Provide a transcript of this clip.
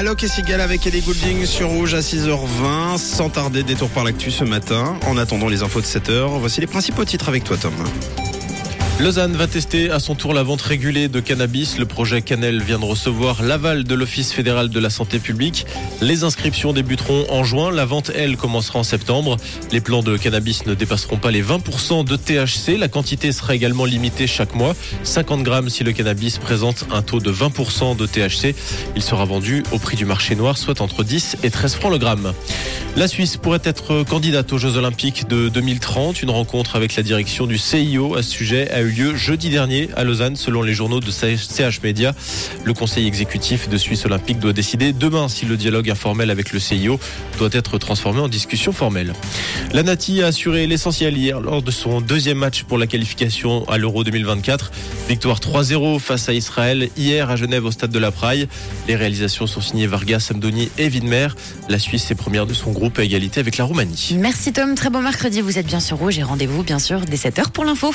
Alok et Sigal avec Ellie Goulding sur Rouge à 6h20. Sans tarder, détour par l'actu ce matin. En attendant les infos de 7h, voici les principaux titres avec toi, Tom. Lausanne va tester à son tour la vente régulée de cannabis. Le projet Canel vient de recevoir l'aval de l'Office fédéral de la santé publique. Les inscriptions débuteront en juin. La vente, elle, commencera en septembre. Les plans de cannabis ne dépasseront pas les 20% de THC. La quantité sera également limitée chaque mois. 50 grammes si le cannabis présente un taux de 20% de THC. Il sera vendu au prix du marché noir, soit entre 10 et 13 francs le gramme. La Suisse pourrait être candidate aux Jeux Olympiques de 2030. Une rencontre avec la direction du CIO à ce sujet a eu lieu jeudi dernier à Lausanne, selon les journaux de CH Media. Le conseil exécutif de Suisse Olympique doit décider demain si le dialogue informel avec le CIO doit être transformé en discussion formelle. La Nati a assuré l'essentiel hier lors de son deuxième match pour la qualification à l'Euro 2024. Victoire 3-0 face à Israël hier à Genève au stade de la Praille. Les réalisations sont signées Vargas, Samdoni et Widmer. La Suisse est première de son groupe à égalité avec la Roumanie. Merci Tom, très bon mercredi, vous êtes bien sur Rouge et rendez-vous bien sûr dès 7h pour l'info.